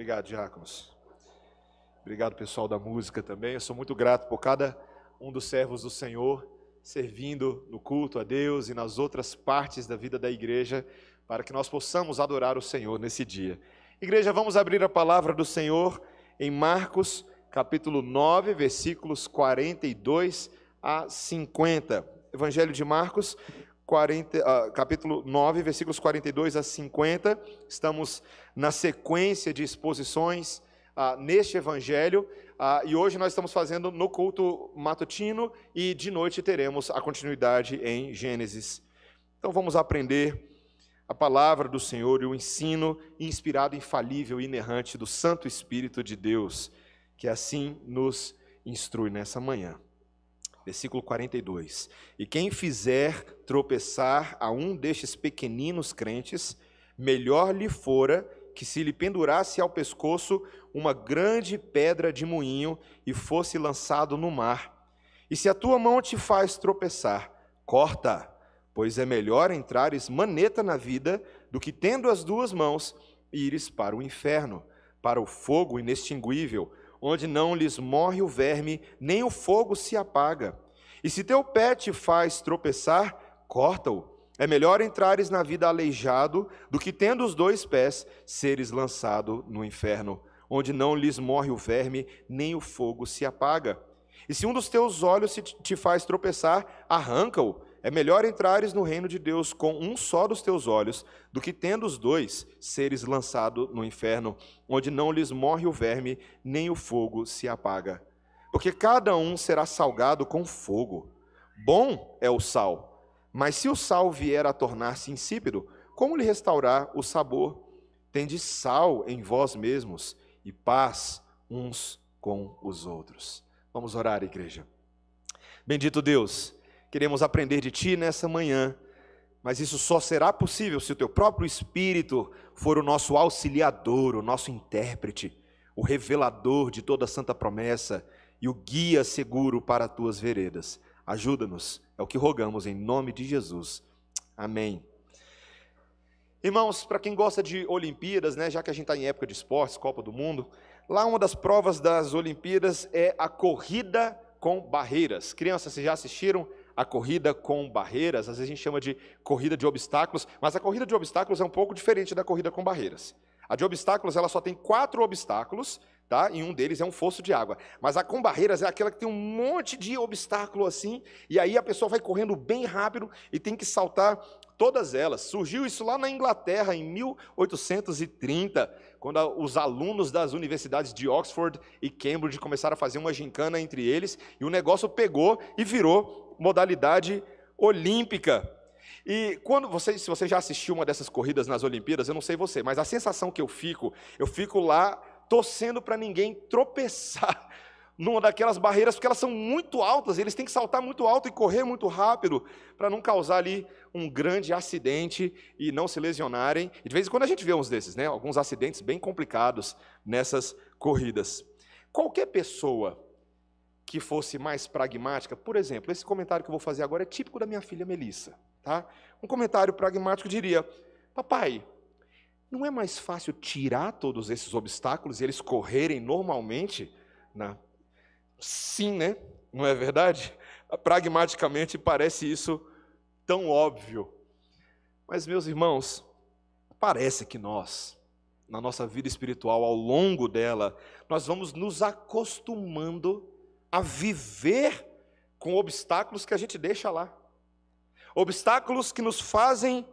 Obrigado, diáconos. Obrigado, pessoal da música também. Eu sou muito grato por cada um dos servos do Senhor servindo no culto a Deus e nas outras partes da vida da igreja, para que nós possamos adorar o Senhor nesse dia. Igreja, vamos abrir a palavra do Senhor em Marcos, capítulo 9, versículos 42 a 50. Evangelho de Marcos, 40, uh, capítulo 9, versículos 42 a 50. Estamos na sequência de exposições uh, neste evangelho. Uh, e hoje nós estamos fazendo no culto matutino e de noite teremos a continuidade em Gênesis. Então vamos aprender a palavra do Senhor e o ensino inspirado, infalível e inerrante do Santo Espírito de Deus, que assim nos instrui nessa manhã. Versículo 42. E quem fizer tropeçar a um destes pequeninos crentes, melhor lhe fora que se lhe pendurasse ao pescoço uma grande pedra de moinho e fosse lançado no mar. E se a tua mão te faz tropeçar, corta, pois é melhor entrares maneta na vida do que tendo as duas mãos ires para o inferno, para o fogo inextinguível, onde não lhes morre o verme, nem o fogo se apaga. E se teu pé te faz tropeçar, corta-o. É melhor entrares na vida aleijado do que, tendo os dois pés, seres lançado no inferno, onde não lhes morre o verme, nem o fogo se apaga. E se um dos teus olhos te faz tropeçar, arranca-o. É melhor entrares no reino de Deus com um só dos teus olhos, do que tendo os dois, seres lançado no inferno, onde não lhes morre o verme, nem o fogo se apaga. Porque cada um será salgado com fogo. Bom é o sal, mas se o sal vier a tornar-se insípido, como lhe restaurar o sabor? Tende sal em vós mesmos e paz uns com os outros. Vamos orar, igreja. Bendito Deus queremos aprender de Ti nessa manhã, mas isso só será possível se o Teu próprio Espírito for o nosso auxiliador, o nosso intérprete, o revelador de toda a santa promessa e o guia seguro para as Tuas veredas. Ajuda-nos, é o que rogamos em nome de Jesus. Amém. Irmãos, para quem gosta de Olimpíadas, né, já que a gente está em época de esportes, Copa do Mundo, lá uma das provas das Olimpíadas é a corrida com barreiras. Crianças, vocês já assistiram? A corrida com barreiras, às vezes a gente chama de corrida de obstáculos, mas a corrida de obstáculos é um pouco diferente da corrida com barreiras. A de obstáculos, ela só tem quatro obstáculos, tá? E um deles é um fosso de água. Mas a com barreiras é aquela que tem um monte de obstáculo assim, e aí a pessoa vai correndo bem rápido e tem que saltar todas elas. Surgiu isso lá na Inglaterra em 1830, quando os alunos das universidades de Oxford e Cambridge começaram a fazer uma gincana entre eles, e o negócio pegou e virou modalidade olímpica. E quando você, se você já assistiu uma dessas corridas nas Olimpíadas, eu não sei você, mas a sensação que eu fico, eu fico lá torcendo para ninguém tropeçar numa daquelas barreiras, porque elas são muito altas, eles têm que saltar muito alto e correr muito rápido para não causar ali um grande acidente e não se lesionarem. E de vez em quando a gente vê uns desses, né? Alguns acidentes bem complicados nessas corridas. Qualquer pessoa que fosse mais pragmática, por exemplo, esse comentário que eu vou fazer agora é típico da minha filha Melissa, tá? Um comentário pragmático diria: "Papai, não é mais fácil tirar todos esses obstáculos e eles correrem normalmente na Sim, né? Não é verdade? Pragmaticamente parece isso tão óbvio. Mas meus irmãos, parece que nós na nossa vida espiritual, ao longo dela, nós vamos nos acostumando a viver com obstáculos que a gente deixa lá. Obstáculos que nos fazem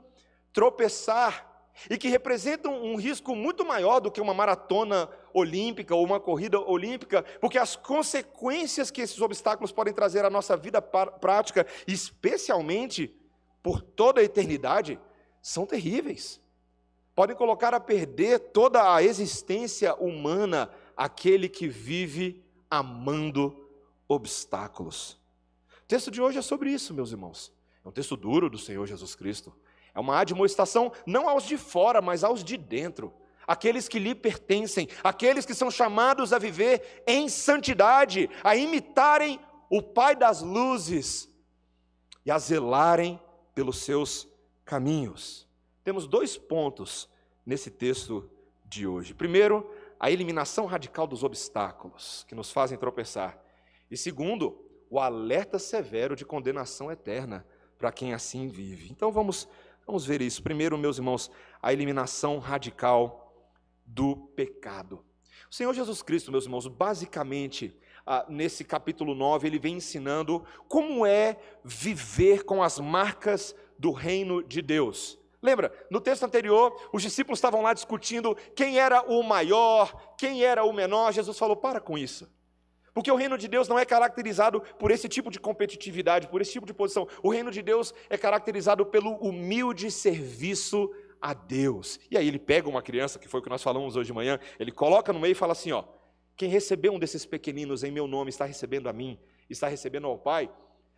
tropeçar e que representam um risco muito maior do que uma maratona olímpica ou uma corrida olímpica, porque as consequências que esses obstáculos podem trazer à nossa vida prática, especialmente por toda a eternidade, são terríveis. Podem colocar a perder toda a existência humana aquele que vive amando obstáculos. O texto de hoje é sobre isso, meus irmãos. É um texto duro do Senhor Jesus Cristo. É uma admoestação não aos de fora, mas aos de dentro. Aqueles que lhe pertencem, aqueles que são chamados a viver em santidade, a imitarem o Pai das luzes e a zelarem pelos seus caminhos. Temos dois pontos nesse texto de hoje. Primeiro, a eliminação radical dos obstáculos que nos fazem tropeçar. E segundo, o alerta severo de condenação eterna para quem assim vive. Então vamos, vamos ver isso. Primeiro, meus irmãos, a eliminação radical do pecado. O Senhor Jesus Cristo, meus irmãos, basicamente, ah, nesse capítulo 9, ele vem ensinando como é viver com as marcas do reino de Deus. Lembra, no texto anterior, os discípulos estavam lá discutindo quem era o maior, quem era o menor. Jesus falou: para com isso. Porque o reino de Deus não é caracterizado por esse tipo de competitividade, por esse tipo de posição. O reino de Deus é caracterizado pelo humilde serviço a Deus. E aí ele pega uma criança, que foi o que nós falamos hoje de manhã, ele coloca no meio e fala assim: ó, quem recebeu um desses pequeninos em meu nome está recebendo a mim, está recebendo ao Pai.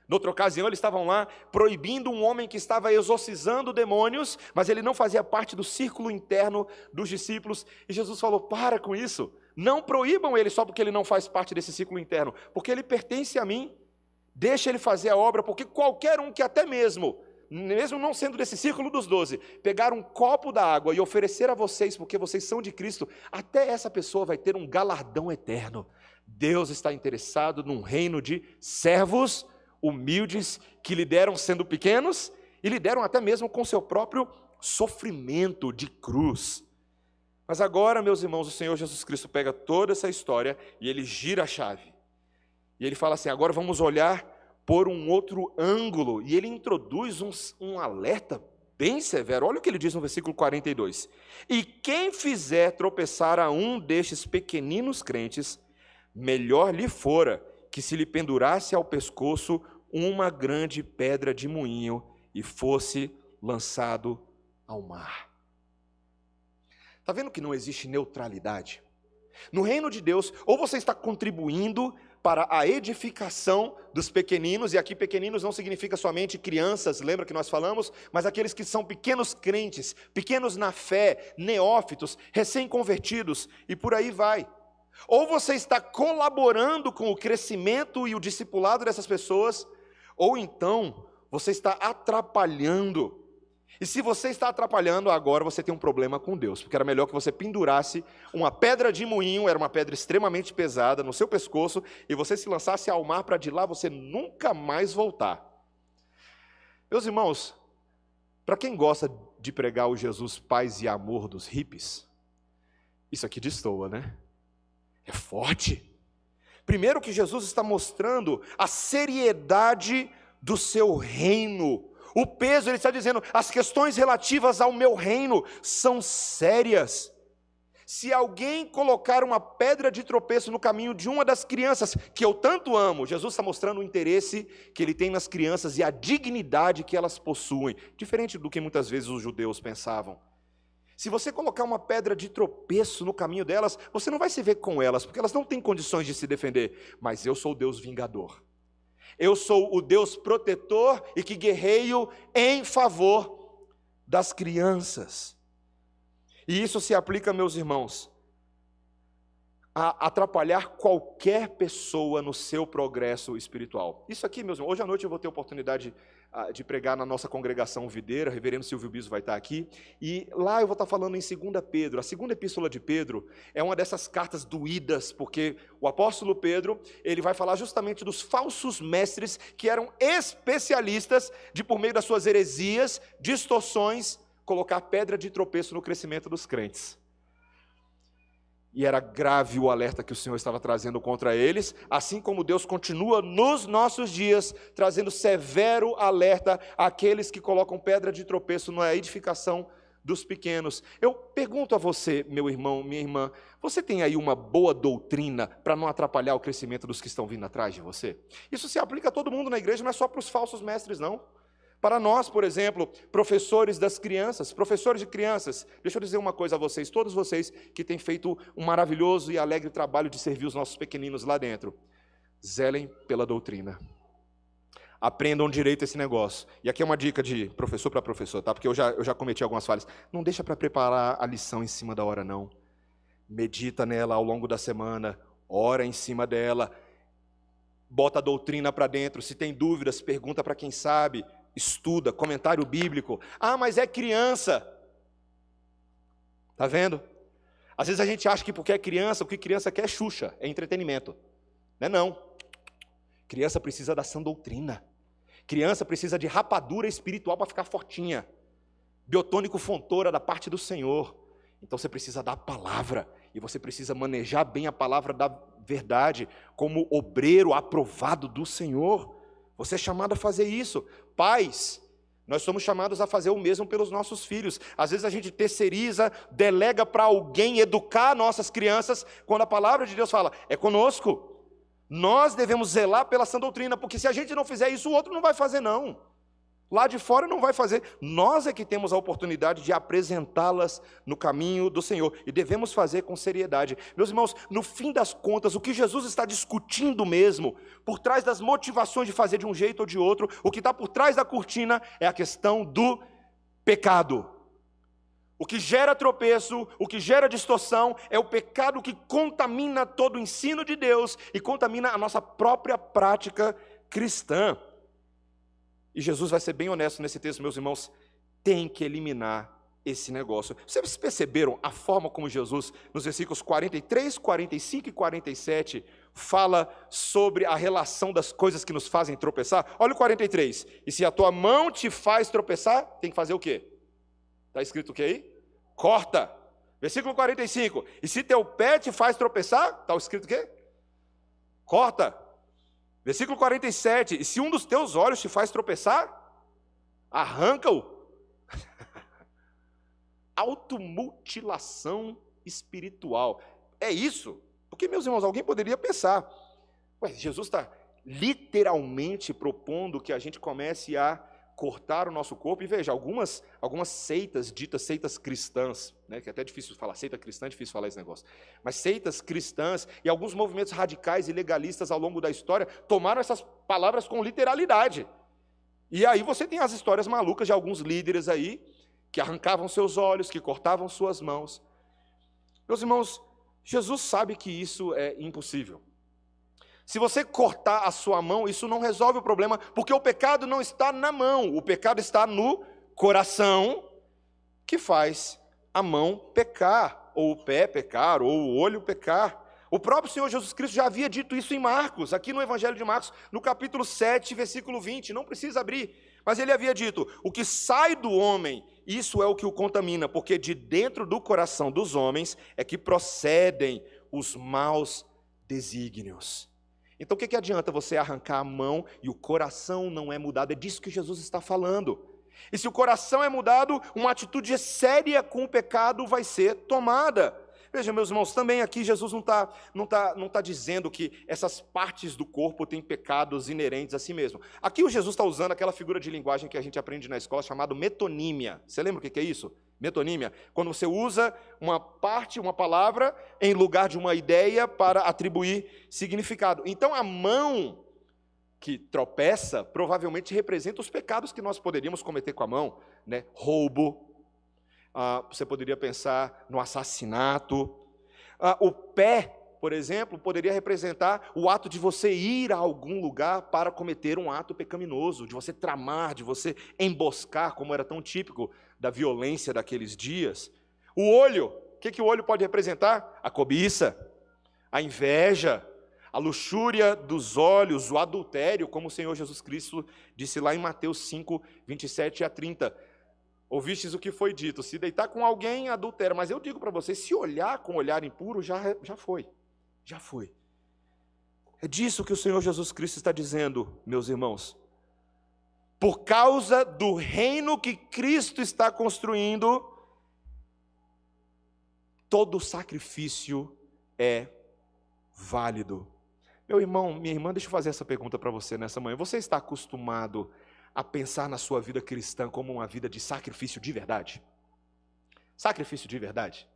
Noutra ocasião, eles estavam lá proibindo um homem que estava exorcizando demônios, mas ele não fazia parte do círculo interno dos discípulos. E Jesus falou: Para com isso, não proíbam ele só porque ele não faz parte desse círculo interno, porque ele pertence a mim. Deixa ele fazer a obra, porque qualquer um que até mesmo, mesmo não sendo desse círculo dos doze, pegar um copo da água e oferecer a vocês, porque vocês são de Cristo, até essa pessoa vai ter um galardão eterno. Deus está interessado num reino de servos humildes que lideram sendo pequenos e lideram até mesmo com seu próprio sofrimento de cruz. Mas agora, meus irmãos, o Senhor Jesus Cristo pega toda essa história e ele gira a chave. E ele fala assim: agora vamos olhar por um outro ângulo. E ele introduz um, um alerta bem severo. Olha o que ele diz no versículo 42. E quem fizer tropeçar a um destes pequeninos crentes, melhor lhe fora que se lhe pendurasse ao pescoço uma grande pedra de moinho e fosse lançado ao mar. Está vendo que não existe neutralidade? No reino de Deus, ou você está contribuindo para a edificação dos pequeninos, e aqui pequeninos não significa somente crianças, lembra que nós falamos, mas aqueles que são pequenos crentes, pequenos na fé, neófitos, recém-convertidos, e por aí vai. Ou você está colaborando com o crescimento e o discipulado dessas pessoas, ou então você está atrapalhando. E se você está atrapalhando, agora você tem um problema com Deus, porque era melhor que você pendurasse uma pedra de moinho, era uma pedra extremamente pesada, no seu pescoço, e você se lançasse ao mar para de lá você nunca mais voltar. Meus irmãos, para quem gosta de pregar o Jesus paz e amor dos hippies, isso aqui destoa, né? é forte. Primeiro, que Jesus está mostrando a seriedade do seu reino. O peso, ele está dizendo, as questões relativas ao meu reino são sérias. Se alguém colocar uma pedra de tropeço no caminho de uma das crianças que eu tanto amo, Jesus está mostrando o interesse que ele tem nas crianças e a dignidade que elas possuem, diferente do que muitas vezes os judeus pensavam. Se você colocar uma pedra de tropeço no caminho delas, você não vai se ver com elas, porque elas não têm condições de se defender. Mas eu sou Deus vingador. Eu sou o Deus protetor e que guerreio em favor das crianças. E isso se aplica, meus irmãos, a atrapalhar qualquer pessoa no seu progresso espiritual. Isso aqui, meus irmãos, hoje à noite eu vou ter oportunidade de pregar na nossa congregação videira, o reverendo Silvio Biso vai estar aqui, e lá eu vou estar falando em 2 Pedro. A segunda epístola de Pedro é uma dessas cartas doídas, porque o apóstolo Pedro, ele vai falar justamente dos falsos mestres que eram especialistas de, por meio das suas heresias, distorções, colocar pedra de tropeço no crescimento dos crentes. E era grave o alerta que o Senhor estava trazendo contra eles, assim como Deus continua nos nossos dias trazendo severo alerta àqueles que colocam pedra de tropeço na edificação dos pequenos. Eu pergunto a você, meu irmão, minha irmã, você tem aí uma boa doutrina para não atrapalhar o crescimento dos que estão vindo atrás de você? Isso se aplica a todo mundo na igreja, não é só para os falsos mestres, não. Para nós, por exemplo, professores das crianças, professores de crianças, deixa eu dizer uma coisa a vocês, todos vocês que têm feito um maravilhoso e alegre trabalho de servir os nossos pequeninos lá dentro, zelem pela doutrina. Aprendam direito esse negócio. E aqui é uma dica de professor para professor, tá? Porque eu já, eu já cometi algumas falhas. Não deixa para preparar a lição em cima da hora, não. Medita nela ao longo da semana, ora em cima dela, bota a doutrina para dentro. Se tem dúvidas, pergunta para quem sabe estuda, comentário bíblico. Ah, mas é criança. Está vendo? Às vezes a gente acha que porque é criança, o que criança quer é Xuxa, é entretenimento. Não é não. Criança precisa da sã doutrina. Criança precisa de rapadura espiritual para ficar fortinha. Biotônico fontora da parte do Senhor. Então você precisa da palavra e você precisa manejar bem a palavra da verdade como obreiro aprovado do Senhor. Você é chamado a fazer isso. Pais, nós somos chamados a fazer o mesmo pelos nossos filhos. Às vezes a gente terceiriza, delega para alguém educar nossas crianças, quando a palavra de Deus fala, é conosco. Nós devemos zelar pela sã doutrina, porque se a gente não fizer isso, o outro não vai fazer, não. Lá de fora não vai fazer. Nós é que temos a oportunidade de apresentá-las no caminho do Senhor. E devemos fazer com seriedade. Meus irmãos, no fim das contas, o que Jesus está discutindo mesmo, por trás das motivações de fazer de um jeito ou de outro, o que está por trás da cortina é a questão do pecado. O que gera tropeço, o que gera distorção, é o pecado que contamina todo o ensino de Deus e contamina a nossa própria prática cristã. E Jesus vai ser bem honesto nesse texto, meus irmãos, tem que eliminar esse negócio. Vocês perceberam a forma como Jesus, nos versículos 43, 45 e 47, fala sobre a relação das coisas que nos fazem tropeçar? Olha o 43. E se a tua mão te faz tropeçar, tem que fazer o quê? Está escrito o que aí? Corta. Versículo 45. E se teu pé te faz tropeçar, está escrito o quê? Corta. Versículo 47. E se um dos teus olhos te faz tropeçar, arranca-o. Automutilação espiritual. É isso. Porque, meus irmãos, alguém poderia pensar, Jesus está literalmente propondo que a gente comece a cortar o nosso corpo. E veja, algumas, algumas seitas, ditas seitas cristãs, né, que é até difícil falar, seita cristã é difícil falar esse negócio, mas seitas cristãs e alguns movimentos radicais e legalistas ao longo da história tomaram essas palavras com literalidade. E aí você tem as histórias malucas de alguns líderes aí que arrancavam seus olhos, que cortavam suas mãos. Meus irmãos, Jesus sabe que isso é impossível. Se você cortar a sua mão, isso não resolve o problema, porque o pecado não está na mão, o pecado está no coração, que faz a mão pecar, ou o pé pecar, ou o olho pecar. O próprio Senhor Jesus Cristo já havia dito isso em Marcos, aqui no Evangelho de Marcos, no capítulo 7, versículo 20, não precisa abrir, mas ele havia dito: o que sai do homem, isso é o que o contamina, porque de dentro do coração dos homens é que procedem os maus desígnios. Então o que, que adianta você arrancar a mão e o coração não é mudado? É disso que Jesus está falando. E se o coração é mudado, uma atitude séria com o pecado vai ser tomada. Veja, meus irmãos, também aqui Jesus não está não tá, não tá dizendo que essas partes do corpo têm pecados inerentes a si mesmo. Aqui o Jesus está usando aquela figura de linguagem que a gente aprende na escola chamada metonímia. Você lembra o que é isso? Metonímia. Quando você usa uma parte, uma palavra, em lugar de uma ideia para atribuir significado. Então a mão que tropeça provavelmente representa os pecados que nós poderíamos cometer com a mão, né? Roubo, ah, você poderia pensar no assassinato. Ah, o pé, por exemplo, poderia representar o ato de você ir a algum lugar para cometer um ato pecaminoso, de você tramar, de você emboscar, como era tão típico da violência daqueles dias. O olho, o que, que o olho pode representar? A cobiça, a inveja, a luxúria dos olhos, o adultério, como o Senhor Jesus Cristo disse lá em Mateus 5, 27 a 30. Ouvistes o que foi dito: se deitar com alguém, adultera. Mas eu digo para vocês: se olhar com olhar impuro, já, já foi. Já foi. É disso que o Senhor Jesus Cristo está dizendo, meus irmãos. Por causa do reino que Cristo está construindo, todo sacrifício é válido. Meu irmão, minha irmã, deixa eu fazer essa pergunta para você nessa manhã. Você está acostumado a pensar na sua vida cristã como uma vida de sacrifício de verdade? Sacrifício de verdade?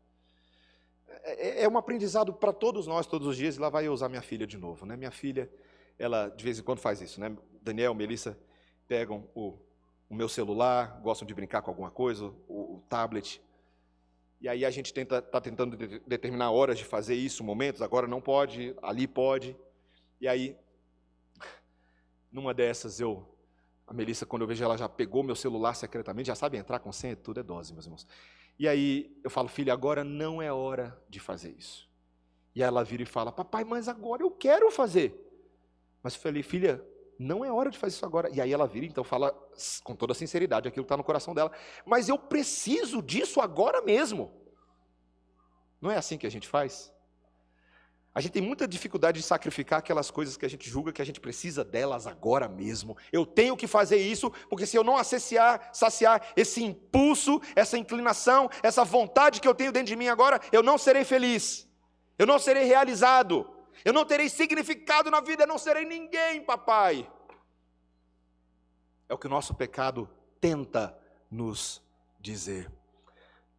É, é, é um aprendizado para todos nós, todos os dias, e lá vai eu usar minha filha de novo. Né? Minha filha, ela de vez em quando faz isso. Né? Daniel, Melissa pegam o, o meu celular, gostam de brincar com alguma coisa, o, o tablet. E aí a gente está tenta, tá tentando de, determinar horas de fazer isso, momentos, agora não pode, ali pode. E aí, numa dessas, eu a Melissa, quando eu vejo ela já pegou meu celular secretamente, já sabe entrar com senha, tudo é dose, meus irmãos. E aí eu falo, filha, agora não é hora de fazer isso. E ela vira e fala, papai, mas agora eu quero fazer. Mas eu falei, filha, não é hora de fazer isso agora. E aí ela vira, então fala com toda sinceridade aquilo que está no coração dela. Mas eu preciso disso agora mesmo. Não é assim que a gente faz? A gente tem muita dificuldade de sacrificar aquelas coisas que a gente julga que a gente precisa delas agora mesmo. Eu tenho que fazer isso, porque se eu não acessiar, saciar esse impulso, essa inclinação, essa vontade que eu tenho dentro de mim agora, eu não serei feliz. Eu não serei realizado. Eu não terei significado na vida, eu não serei ninguém, papai. É o que o nosso pecado tenta nos dizer.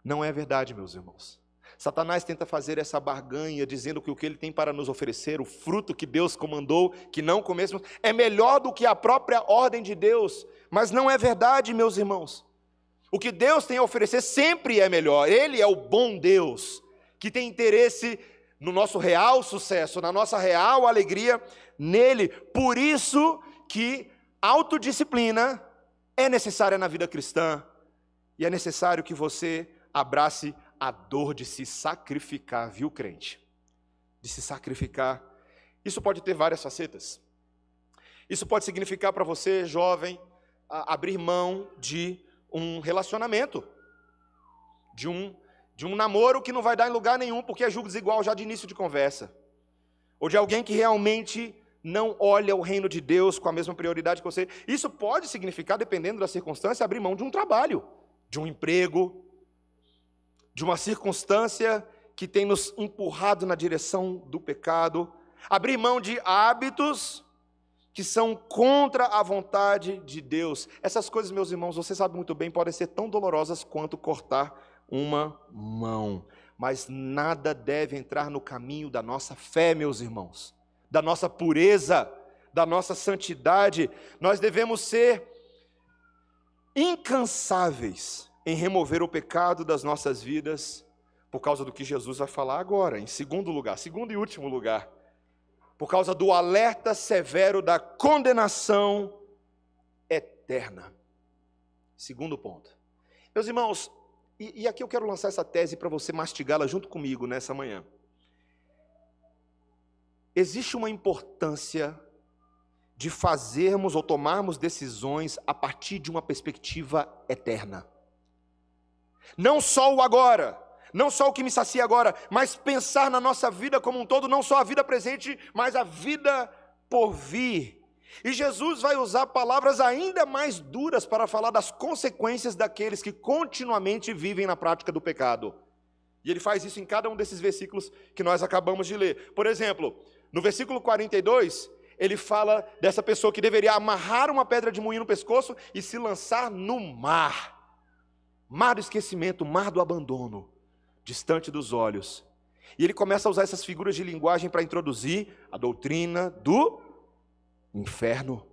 Não é verdade, meus irmãos. Satanás tenta fazer essa barganha, dizendo que o que ele tem para nos oferecer, o fruto que Deus comandou, que não comêssemos, é melhor do que a própria ordem de Deus. Mas não é verdade, meus irmãos. O que Deus tem a oferecer sempre é melhor. Ele é o bom Deus, que tem interesse no nosso real sucesso, na nossa real alegria nele. Por isso que autodisciplina é necessária na vida cristã e é necessário que você abrace a dor de se sacrificar, viu, crente? De se sacrificar. Isso pode ter várias facetas. Isso pode significar para você, jovem, abrir mão de um relacionamento, de um de um namoro que não vai dar em lugar nenhum porque é julgo desigual já de início de conversa, ou de alguém que realmente não olha o reino de Deus com a mesma prioridade que você. Isso pode significar, dependendo da circunstância, abrir mão de um trabalho, de um emprego, de uma circunstância que tem nos empurrado na direção do pecado, abrir mão de hábitos que são contra a vontade de Deus. Essas coisas, meus irmãos, você sabe muito bem, podem ser tão dolorosas quanto cortar uma mão. Mas nada deve entrar no caminho da nossa fé, meus irmãos, da nossa pureza, da nossa santidade. Nós devemos ser incansáveis em remover o pecado das nossas vidas, por causa do que Jesus vai falar agora, em segundo lugar, segundo e último lugar, por causa do alerta severo da condenação eterna. Segundo ponto. Meus irmãos, e, e aqui eu quero lançar essa tese para você mastigá-la junto comigo nessa manhã. Existe uma importância de fazermos ou tomarmos decisões a partir de uma perspectiva eterna. Não só o agora, não só o que me sacia agora, mas pensar na nossa vida como um todo, não só a vida presente, mas a vida por vir. E Jesus vai usar palavras ainda mais duras para falar das consequências daqueles que continuamente vivem na prática do pecado. E ele faz isso em cada um desses versículos que nós acabamos de ler. Por exemplo, no versículo 42, ele fala dessa pessoa que deveria amarrar uma pedra de moinho no pescoço e se lançar no mar. Mar do esquecimento, mar do abandono, distante dos olhos. E ele começa a usar essas figuras de linguagem para introduzir a doutrina do Inferno.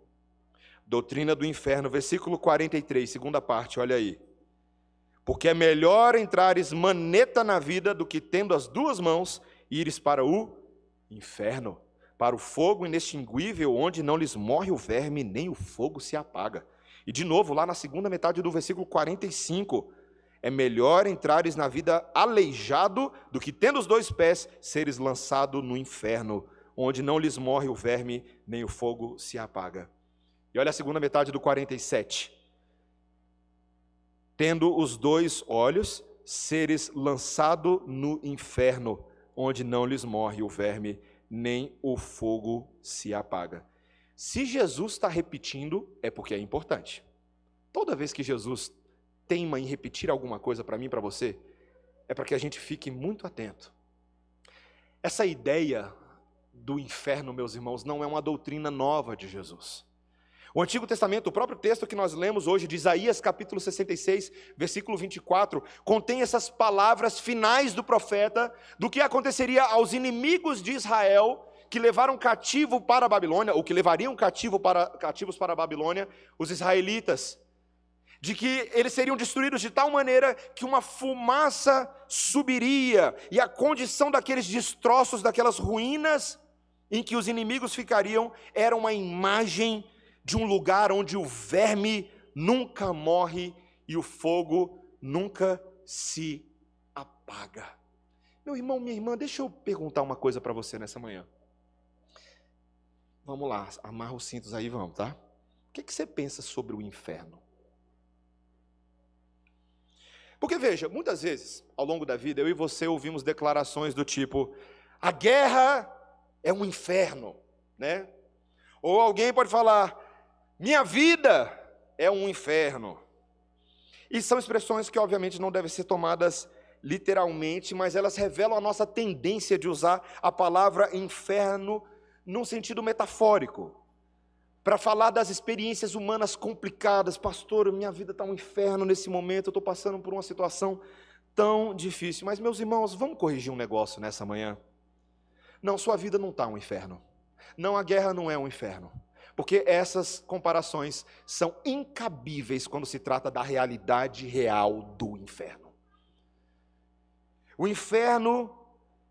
Doutrina do inferno, versículo 43, segunda parte, olha aí. Porque é melhor entrares maneta na vida do que tendo as duas mãos ires para o inferno, para o fogo inextinguível, onde não lhes morre o verme, nem o fogo se apaga. E de novo, lá na segunda metade do versículo 45, é melhor entrares na vida aleijado do que tendo os dois pés seres lançado no inferno, onde não lhes morre o verme, nem o fogo se apaga. E olha a segunda metade do 47. Tendo os dois olhos, seres lançado no inferno, onde não lhes morre o verme, nem o fogo se apaga. Se Jesus está repetindo, é porque é importante. Toda vez que Jesus teima em repetir alguma coisa para mim, para você, é para que a gente fique muito atento. Essa ideia do inferno, meus irmãos, não é uma doutrina nova de Jesus. O Antigo Testamento, o próprio texto que nós lemos hoje, de Isaías capítulo 66, versículo 24, contém essas palavras finais do profeta do que aconteceria aos inimigos de Israel que levaram cativo para a Babilônia, ou que levariam cativo para, cativos para a Babilônia, os israelitas, de que eles seriam destruídos de tal maneira que uma fumaça subiria, e a condição daqueles destroços, daquelas ruínas, em que os inimigos ficariam era uma imagem de um lugar onde o verme nunca morre e o fogo nunca se apaga. Meu irmão, minha irmã, deixa eu perguntar uma coisa para você nessa manhã. Vamos lá, amarra os cintos aí, vamos, tá? O que, que você pensa sobre o inferno? Porque veja, muitas vezes, ao longo da vida, eu e você ouvimos declarações do tipo: a guerra é um inferno, né? Ou alguém pode falar: minha vida é um inferno. E são expressões que, obviamente, não devem ser tomadas literalmente, mas elas revelam a nossa tendência de usar a palavra inferno num sentido metafórico para falar das experiências humanas complicadas. Pastor, minha vida está um inferno nesse momento, eu estou passando por uma situação tão difícil. Mas, meus irmãos, vamos corrigir um negócio nessa manhã? Não, sua vida não está um inferno. Não, a guerra não é um inferno. Porque essas comparações são incabíveis quando se trata da realidade real do inferno. O inferno,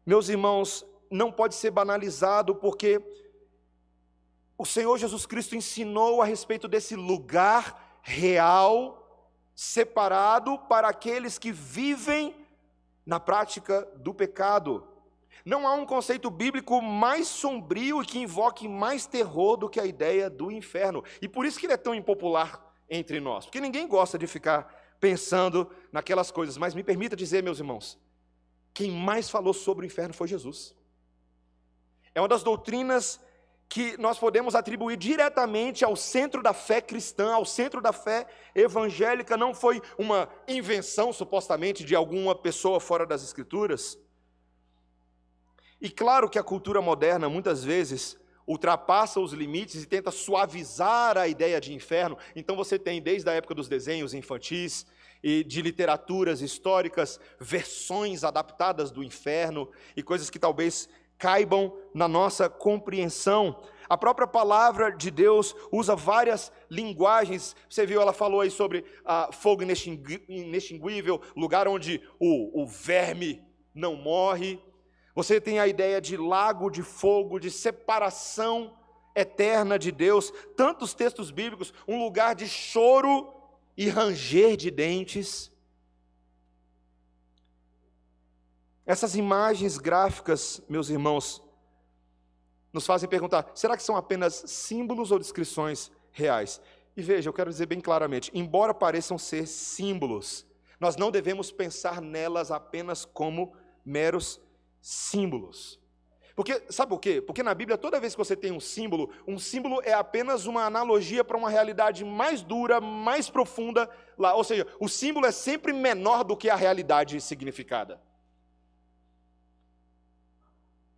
meus irmãos, não pode ser banalizado porque o Senhor Jesus Cristo ensinou a respeito desse lugar real, separado para aqueles que vivem na prática do pecado. Não há um conceito bíblico mais sombrio e que invoque mais terror do que a ideia do inferno. E por isso que ele é tão impopular entre nós, porque ninguém gosta de ficar pensando naquelas coisas. Mas me permita dizer, meus irmãos, quem mais falou sobre o inferno foi Jesus. É uma das doutrinas que nós podemos atribuir diretamente ao centro da fé cristã, ao centro da fé evangélica, não foi uma invenção supostamente de alguma pessoa fora das Escrituras. E claro que a cultura moderna muitas vezes ultrapassa os limites e tenta suavizar a ideia de inferno. Então você tem desde a época dos desenhos infantis e de literaturas históricas versões adaptadas do inferno e coisas que talvez caibam na nossa compreensão. A própria palavra de Deus usa várias linguagens. Você viu, ela falou aí sobre ah, fogo inextinguível, lugar onde o, o verme não morre. Você tem a ideia de lago de fogo, de separação eterna de Deus. Tantos textos bíblicos, um lugar de choro e ranger de dentes. Essas imagens gráficas, meus irmãos, nos fazem perguntar: será que são apenas símbolos ou descrições reais? E veja, eu quero dizer bem claramente: embora pareçam ser símbolos, nós não devemos pensar nelas apenas como meros símbolos. Porque, sabe o quê? Porque na Bíblia, toda vez que você tem um símbolo, um símbolo é apenas uma analogia para uma realidade mais dura, mais profunda lá. Ou seja, o símbolo é sempre menor do que a realidade significada.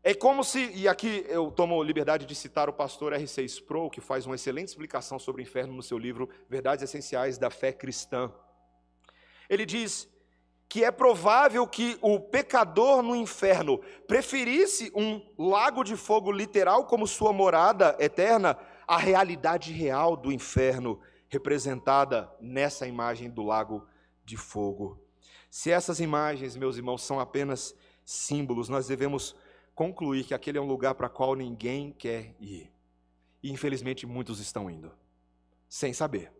É como se, e aqui eu tomo liberdade de citar o pastor R.C. Sproul, que faz uma excelente explicação sobre o inferno no seu livro Verdades Essenciais da Fé Cristã. Ele diz que é provável que o pecador no inferno preferisse um lago de fogo literal como sua morada eterna à realidade real do inferno, representada nessa imagem do lago de fogo. Se essas imagens, meus irmãos, são apenas símbolos, nós devemos concluir que aquele é um lugar para qual ninguém quer ir. E infelizmente muitos estão indo, sem saber.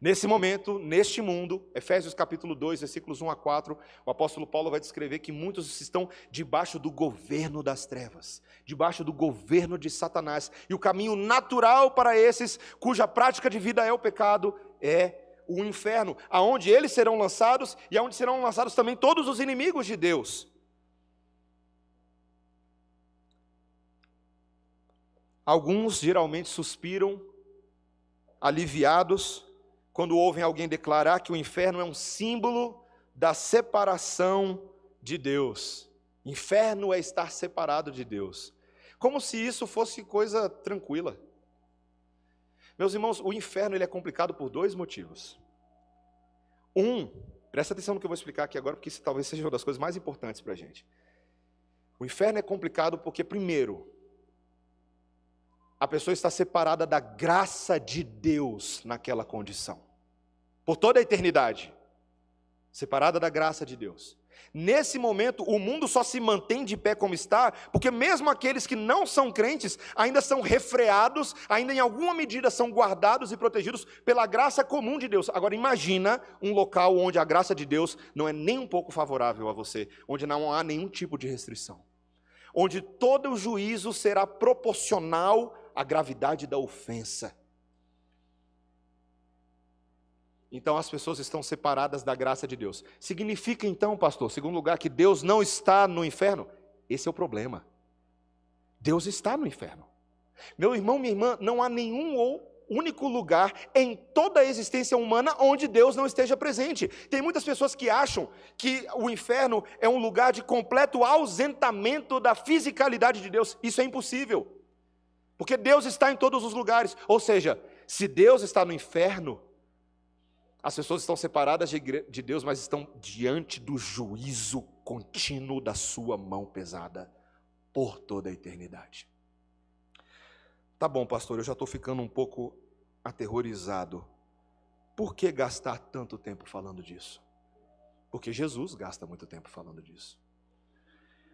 Nesse momento, neste mundo, Efésios capítulo 2, versículos 1 a 4, o apóstolo Paulo vai descrever que muitos estão debaixo do governo das trevas, debaixo do governo de Satanás. E o caminho natural para esses cuja prática de vida é o pecado é o inferno, aonde eles serão lançados e aonde serão lançados também todos os inimigos de Deus. Alguns geralmente suspiram, aliviados, quando ouvem alguém declarar que o inferno é um símbolo da separação de Deus. Inferno é estar separado de Deus. Como se isso fosse coisa tranquila. Meus irmãos, o inferno ele é complicado por dois motivos. Um, presta atenção no que eu vou explicar aqui agora, porque isso talvez seja uma das coisas mais importantes para a gente. O inferno é complicado porque, primeiro, a pessoa está separada da graça de Deus naquela condição, por toda a eternidade, separada da graça de Deus. Nesse momento, o mundo só se mantém de pé como está, porque mesmo aqueles que não são crentes ainda são refreados, ainda em alguma medida são guardados e protegidos pela graça comum de Deus. Agora imagina um local onde a graça de Deus não é nem um pouco favorável a você, onde não há nenhum tipo de restrição. Onde todo o juízo será proporcional à gravidade da ofensa. Então as pessoas estão separadas da graça de Deus. Significa então, pastor, segundo lugar, que Deus não está no inferno? Esse é o problema. Deus está no inferno. Meu irmão, minha irmã, não há nenhum ou único lugar em toda a existência humana onde Deus não esteja presente. Tem muitas pessoas que acham que o inferno é um lugar de completo ausentamento da fisicalidade de Deus. Isso é impossível. Porque Deus está em todos os lugares. Ou seja, se Deus está no inferno, as pessoas estão separadas de Deus, mas estão diante do juízo contínuo da sua mão pesada por toda a eternidade. Tá bom, pastor, eu já estou ficando um pouco aterrorizado. Por que gastar tanto tempo falando disso? Porque Jesus gasta muito tempo falando disso.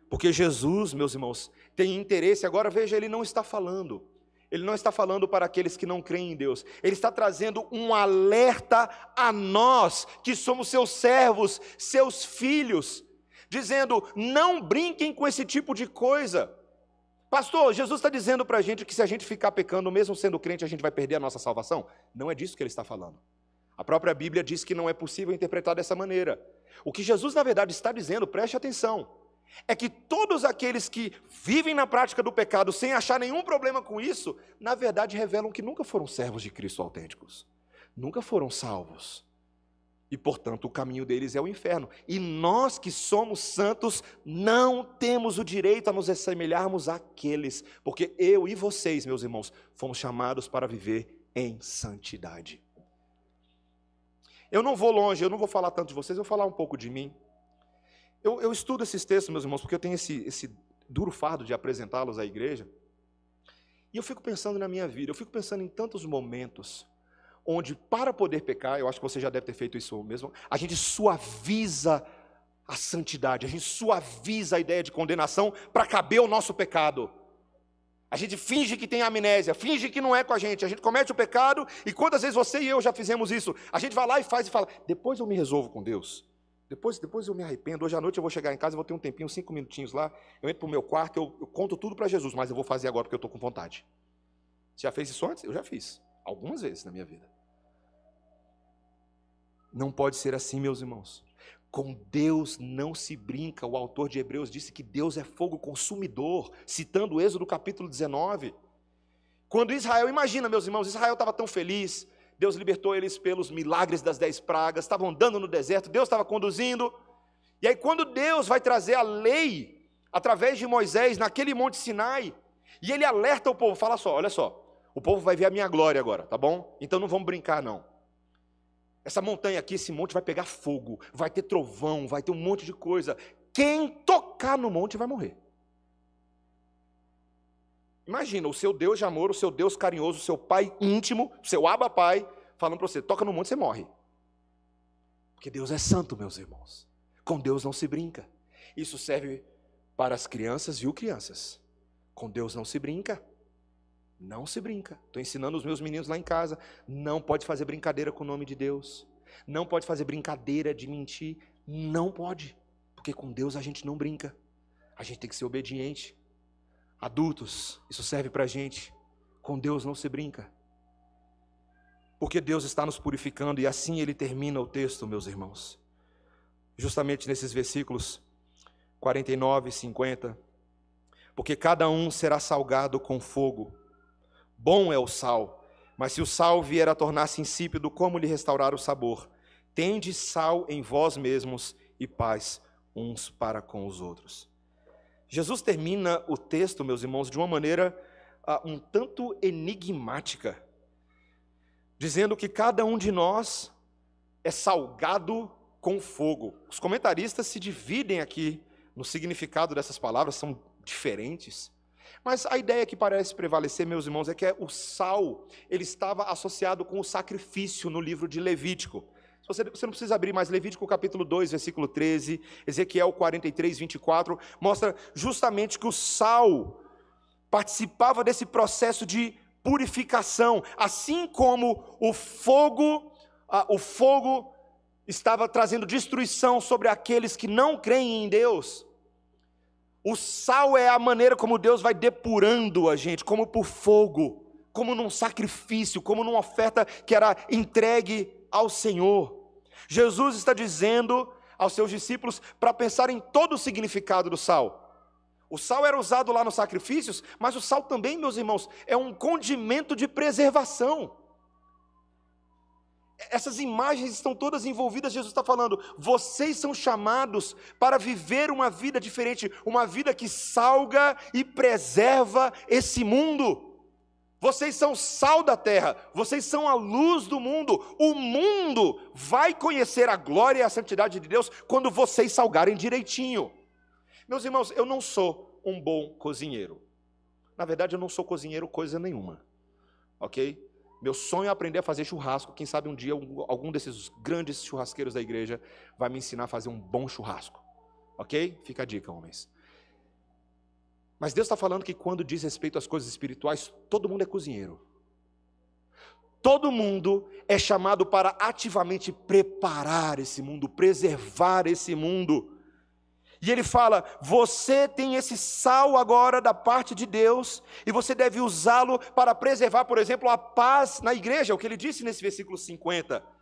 Porque Jesus, meus irmãos, tem interesse, agora veja, ele não está falando ele não está falando para aqueles que não creem em Deus. Ele está trazendo um alerta a nós, que somos seus servos, seus filhos, dizendo: não brinquem com esse tipo de coisa. Pastor, Jesus está dizendo para a gente que se a gente ficar pecando, mesmo sendo crente, a gente vai perder a nossa salvação? Não é disso que ele está falando. A própria Bíblia diz que não é possível interpretar dessa maneira. O que Jesus, na verdade, está dizendo, preste atenção, é que todos aqueles que vivem na prática do pecado sem achar nenhum problema com isso, na verdade revelam que nunca foram servos de Cristo autênticos, nunca foram salvos. E, portanto, o caminho deles é o inferno. E nós que somos santos não temos o direito a nos assemelharmos àqueles, porque eu e vocês, meus irmãos, fomos chamados para viver em santidade. Eu não vou longe, eu não vou falar tanto de vocês, eu vou falar um pouco de mim. Eu, eu estudo esses textos, meus irmãos, porque eu tenho esse, esse duro fardo de apresentá-los à igreja. E eu fico pensando na minha vida, eu fico pensando em tantos momentos onde, para poder pecar, eu acho que você já deve ter feito isso mesmo, a gente suaviza a santidade, a gente suaviza a ideia de condenação para caber o nosso pecado. A gente finge que tem amnésia, finge que não é com a gente. A gente comete o pecado e quantas vezes você e eu já fizemos isso? A gente vai lá e faz e fala: depois eu me resolvo com Deus. Depois, depois eu me arrependo. Hoje à noite eu vou chegar em casa, vou ter um tempinho, cinco minutinhos lá. Eu entro para o meu quarto, eu, eu conto tudo para Jesus, mas eu vou fazer agora porque eu estou com vontade. Você já fez isso antes? Eu já fiz. Algumas vezes na minha vida. Não pode ser assim, meus irmãos. Com Deus não se brinca. O autor de Hebreus disse que Deus é fogo consumidor, citando o Êxodo capítulo 19. Quando Israel, imagina, meus irmãos, Israel estava tão feliz, Deus libertou eles pelos milagres das dez pragas, estavam andando no deserto, Deus estava conduzindo. E aí, quando Deus vai trazer a lei, através de Moisés, naquele monte Sinai, e ele alerta o povo, fala só, olha só, o povo vai ver a minha glória agora, tá bom? Então não vamos brincar, não. Essa montanha aqui, esse monte vai pegar fogo, vai ter trovão, vai ter um monte de coisa. Quem tocar no monte vai morrer. Imagina, o seu Deus de amor, o seu Deus carinhoso, o seu pai íntimo, o seu aba pai, falando para você: toca no monte, você morre. Porque Deus é santo, meus irmãos. Com Deus não se brinca. Isso serve para as crianças, viu, crianças? Com Deus não se brinca. Não se brinca. Estou ensinando os meus meninos lá em casa. Não pode fazer brincadeira com o nome de Deus. Não pode fazer brincadeira de mentir. Não pode. Porque com Deus a gente não brinca. A gente tem que ser obediente. Adultos, isso serve para a gente. Com Deus não se brinca. Porque Deus está nos purificando e assim ele termina o texto, meus irmãos. Justamente nesses versículos 49 e 50. Porque cada um será salgado com fogo. Bom é o sal, mas se o sal vier a tornar-se insípido, como lhe restaurar o sabor? Tende sal em vós mesmos e paz uns para com os outros. Jesus termina o texto, meus irmãos, de uma maneira uh, um tanto enigmática, dizendo que cada um de nós é salgado com fogo. Os comentaristas se dividem aqui no significado dessas palavras, são diferentes. Mas a ideia que parece prevalecer, meus irmãos, é que o sal ele estava associado com o sacrifício no livro de Levítico. Você, não precisa abrir mais Levítico capítulo 2, versículo 13, Ezequiel 43, 24, mostra justamente que o sal participava desse processo de purificação, assim como o fogo, ah, o fogo estava trazendo destruição sobre aqueles que não creem em Deus. O sal é a maneira como Deus vai depurando a gente, como por fogo, como num sacrifício, como numa oferta que era entregue ao Senhor. Jesus está dizendo aos seus discípulos para pensar em todo o significado do sal. O sal era usado lá nos sacrifícios, mas o sal também, meus irmãos, é um condimento de preservação. Essas imagens estão todas envolvidas, Jesus está falando, vocês são chamados para viver uma vida diferente, uma vida que salga e preserva esse mundo. Vocês são sal da terra, vocês são a luz do mundo. O mundo vai conhecer a glória e a santidade de Deus quando vocês salgarem direitinho. Meus irmãos, eu não sou um bom cozinheiro. Na verdade, eu não sou cozinheiro coisa nenhuma. Ok? Meu sonho é aprender a fazer churrasco. Quem sabe um dia algum desses grandes churrasqueiros da igreja vai me ensinar a fazer um bom churrasco. Ok? Fica a dica, homens. Mas Deus está falando que quando diz respeito às coisas espirituais, todo mundo é cozinheiro. Todo mundo é chamado para ativamente preparar esse mundo, preservar esse mundo. E ele fala: você tem esse sal agora da parte de Deus, e você deve usá-lo para preservar, por exemplo, a paz na igreja, é o que ele disse nesse versículo 50.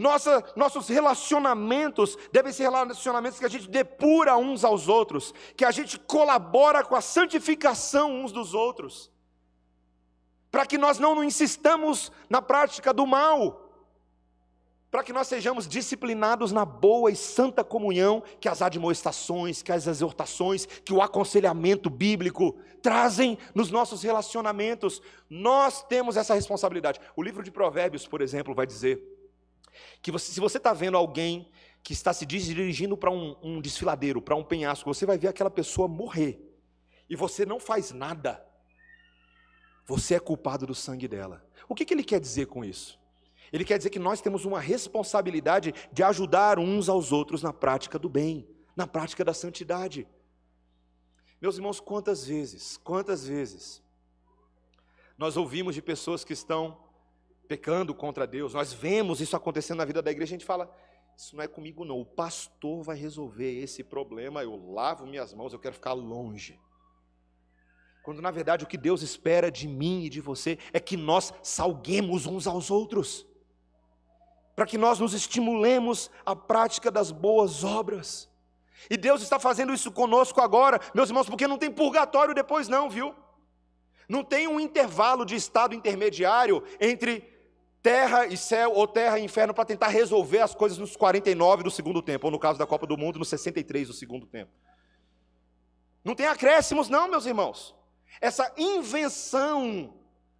Nossa, nossos relacionamentos devem ser relacionamentos que a gente depura uns aos outros, que a gente colabora com a santificação uns dos outros, para que nós não insistamos na prática do mal, para que nós sejamos disciplinados na boa e santa comunhão que as admoestações, que as exortações, que o aconselhamento bíblico trazem nos nossos relacionamentos. Nós temos essa responsabilidade. O livro de Provérbios, por exemplo, vai dizer que você, se você está vendo alguém que está se dirigindo para um, um desfiladeiro, para um penhasco, você vai ver aquela pessoa morrer, e você não faz nada, você é culpado do sangue dela. O que, que ele quer dizer com isso? Ele quer dizer que nós temos uma responsabilidade de ajudar uns aos outros na prática do bem, na prática da santidade. Meus irmãos, quantas vezes, quantas vezes nós ouvimos de pessoas que estão pecando contra Deus, nós vemos isso acontecendo na vida da igreja, a gente fala, isso não é comigo não, o pastor vai resolver esse problema, eu lavo minhas mãos, eu quero ficar longe. Quando na verdade o que Deus espera de mim e de você é que nós salguemos uns aos outros, para que nós nos estimulemos à prática das boas obras. E Deus está fazendo isso conosco agora, meus irmãos, porque não tem purgatório depois, não, viu? Não tem um intervalo de estado intermediário entre terra e céu ou terra e inferno para tentar resolver as coisas nos 49 do segundo tempo, ou no caso da Copa do Mundo, nos 63 do segundo tempo. Não tem acréscimos, não, meus irmãos. Essa invenção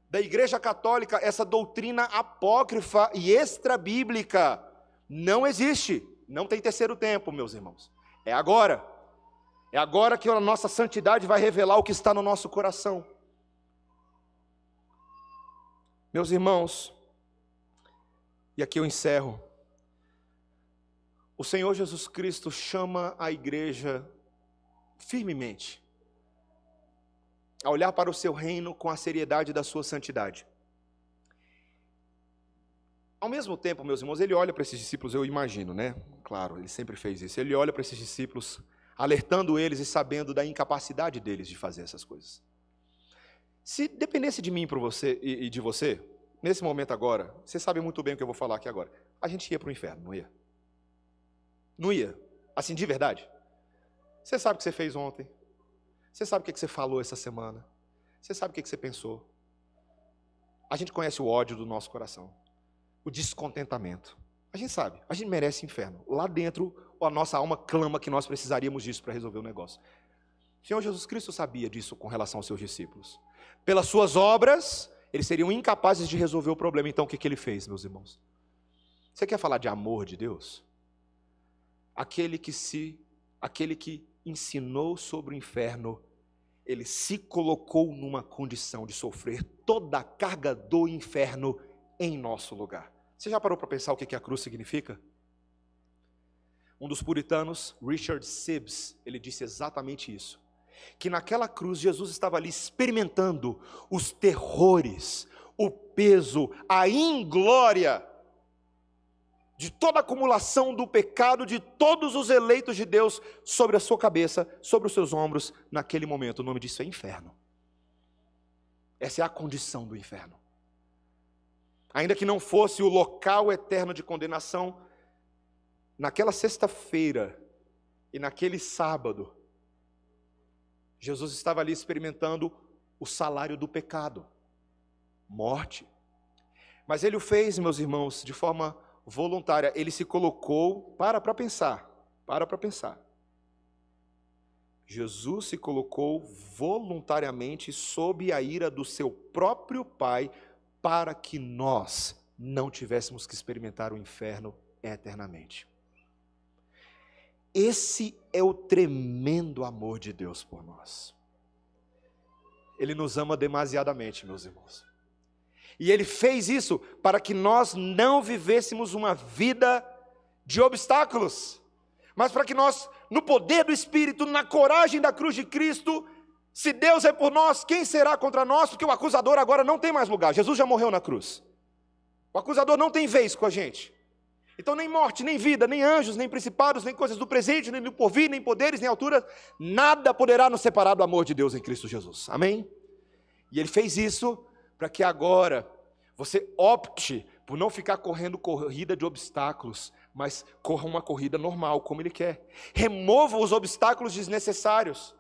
da Igreja Católica, essa doutrina apócrifa e extra-bíblica, não existe. Não tem terceiro tempo, meus irmãos. É agora. É agora que a nossa santidade vai revelar o que está no nosso coração. Meus irmãos, e aqui eu encerro. O Senhor Jesus Cristo chama a igreja firmemente a olhar para o seu reino com a seriedade da sua santidade. Ao mesmo tempo, meus irmãos, ele olha para esses discípulos, eu imagino, né? Claro, ele sempre fez isso. Ele olha para esses discípulos, alertando eles e sabendo da incapacidade deles de fazer essas coisas. Se dependesse de mim para você e de você, nesse momento agora, você sabe muito bem o que eu vou falar aqui agora. A gente ia para o inferno, não ia? Não ia? Assim, de verdade? Você sabe o que você fez ontem. Você sabe o que você falou essa semana. Você sabe o que você pensou. A gente conhece o ódio do nosso coração. O descontentamento. A gente sabe. A gente merece inferno. Lá dentro, a nossa alma clama que nós precisaríamos disso para resolver o negócio. O Senhor Jesus Cristo sabia disso com relação aos seus discípulos. Pelas suas obras, eles seriam incapazes de resolver o problema. Então, o que, que ele fez, meus irmãos? Você quer falar de amor de Deus? Aquele que se, aquele que ensinou sobre o inferno, ele se colocou numa condição de sofrer toda a carga do inferno em nosso lugar. Você já parou para pensar o que a cruz significa? Um dos puritanos, Richard Sibbs, ele disse exatamente isso. Que naquela cruz Jesus estava ali experimentando os terrores, o peso, a inglória de toda a acumulação do pecado de todos os eleitos de Deus sobre a sua cabeça, sobre os seus ombros, naquele momento. O nome disso é inferno. Essa é a condição do inferno. Ainda que não fosse o local eterno de condenação, naquela sexta-feira e naquele sábado, Jesus estava ali experimentando o salário do pecado, morte. Mas ele o fez, meus irmãos, de forma voluntária. Ele se colocou, para para pensar, para para pensar. Jesus se colocou voluntariamente sob a ira do seu próprio Pai para que nós não tivéssemos que experimentar o inferno eternamente. Esse é o tremendo amor de Deus por nós. Ele nos ama demasiadamente, meus irmãos. E ele fez isso para que nós não vivêssemos uma vida de obstáculos, mas para que nós, no poder do Espírito, na coragem da cruz de Cristo, se Deus é por nós, quem será contra nós? Porque o acusador agora não tem mais lugar. Jesus já morreu na cruz. O acusador não tem vez com a gente. Então, nem morte, nem vida, nem anjos, nem principados, nem coisas do presente, nem do porvir, nem poderes, nem altura, nada poderá nos separar do amor de Deus em Cristo Jesus. Amém? E ele fez isso para que agora você opte por não ficar correndo corrida de obstáculos, mas corra uma corrida normal, como ele quer. Remova os obstáculos desnecessários.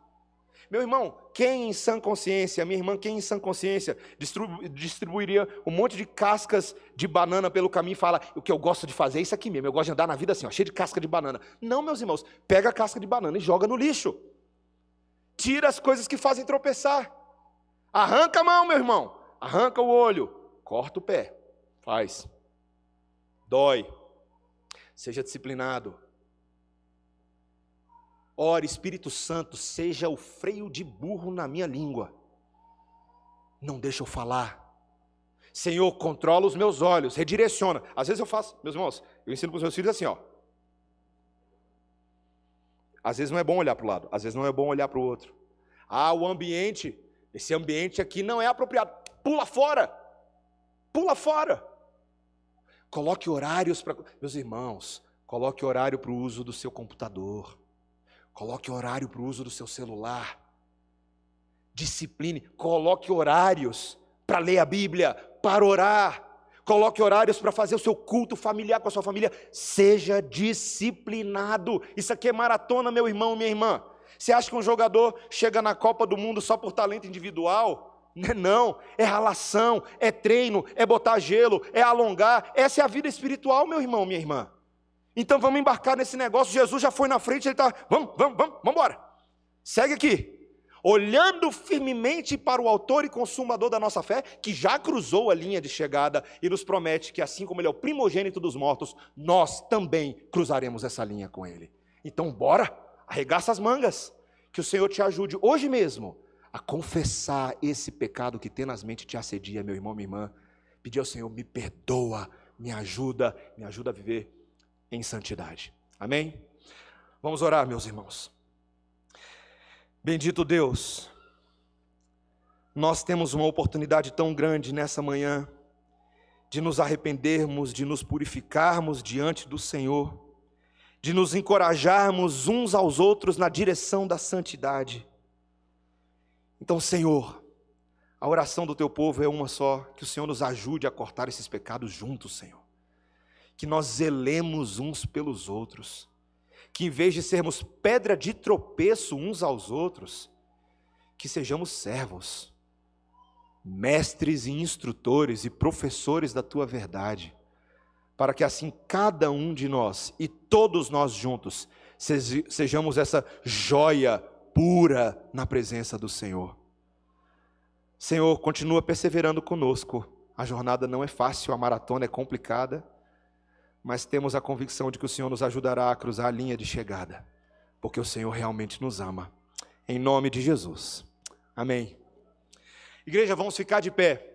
Meu irmão, quem em sã consciência, minha irmã, quem em sã consciência distribuiria um monte de cascas de banana pelo caminho e fala: o que eu gosto de fazer é isso aqui mesmo, eu gosto de andar na vida assim, ó, cheio de casca de banana. Não, meus irmãos, pega a casca de banana e joga no lixo. Tira as coisas que fazem tropeçar. Arranca a mão, meu irmão. Arranca o olho. Corta o pé. Faz. Dói. Seja disciplinado. Ore, Espírito Santo, seja o freio de burro na minha língua. Não deixa eu falar. Senhor, controla os meus olhos, redireciona. Às vezes eu faço, meus irmãos, eu ensino para os meus filhos assim, ó. Às vezes não é bom olhar para o lado, às vezes não é bom olhar para o outro. Ah, o ambiente, esse ambiente aqui não é apropriado. Pula fora. Pula fora. Coloque horários para. Meus irmãos, coloque horário para o uso do seu computador. Coloque horário para o uso do seu celular. Discipline, coloque horários para ler a Bíblia, para orar. Coloque horários para fazer o seu culto familiar com a sua família. Seja disciplinado. Isso aqui é maratona, meu irmão, minha irmã. Você acha que um jogador chega na Copa do Mundo só por talento individual? Não, é ralação, é treino, é botar gelo, é alongar. Essa é a vida espiritual, meu irmão, minha irmã. Então vamos embarcar nesse negócio. Jesus já foi na frente, ele está, vamos, vamos, vamos, vamos embora. Segue aqui. Olhando firmemente para o autor e consumador da nossa fé, que já cruzou a linha de chegada e nos promete que, assim como ele é o primogênito dos mortos, nós também cruzaremos essa linha com ele. Então, bora, arregaça as mangas, que o Senhor te ajude hoje mesmo a confessar esse pecado que tenazmente te assedia, meu irmão, minha irmã. Pedir ao Senhor, me perdoa, me ajuda, me ajuda a viver em santidade. Amém? Vamos orar, meus irmãos. Bendito Deus, nós temos uma oportunidade tão grande nessa manhã de nos arrependermos, de nos purificarmos diante do Senhor, de nos encorajarmos uns aos outros na direção da santidade. Então, Senhor, a oração do teu povo é uma só, que o Senhor nos ajude a cortar esses pecados juntos, Senhor que nós zelemos uns pelos outros, que em vez de sermos pedra de tropeço uns aos outros, que sejamos servos, mestres e instrutores e professores da tua verdade, para que assim cada um de nós e todos nós juntos sejamos essa joia pura na presença do Senhor. Senhor, continua perseverando conosco. A jornada não é fácil, a maratona é complicada mas temos a convicção de que o Senhor nos ajudará a cruzar a linha de chegada, porque o Senhor realmente nos ama. Em nome de Jesus. Amém. Igreja, vamos ficar de pé.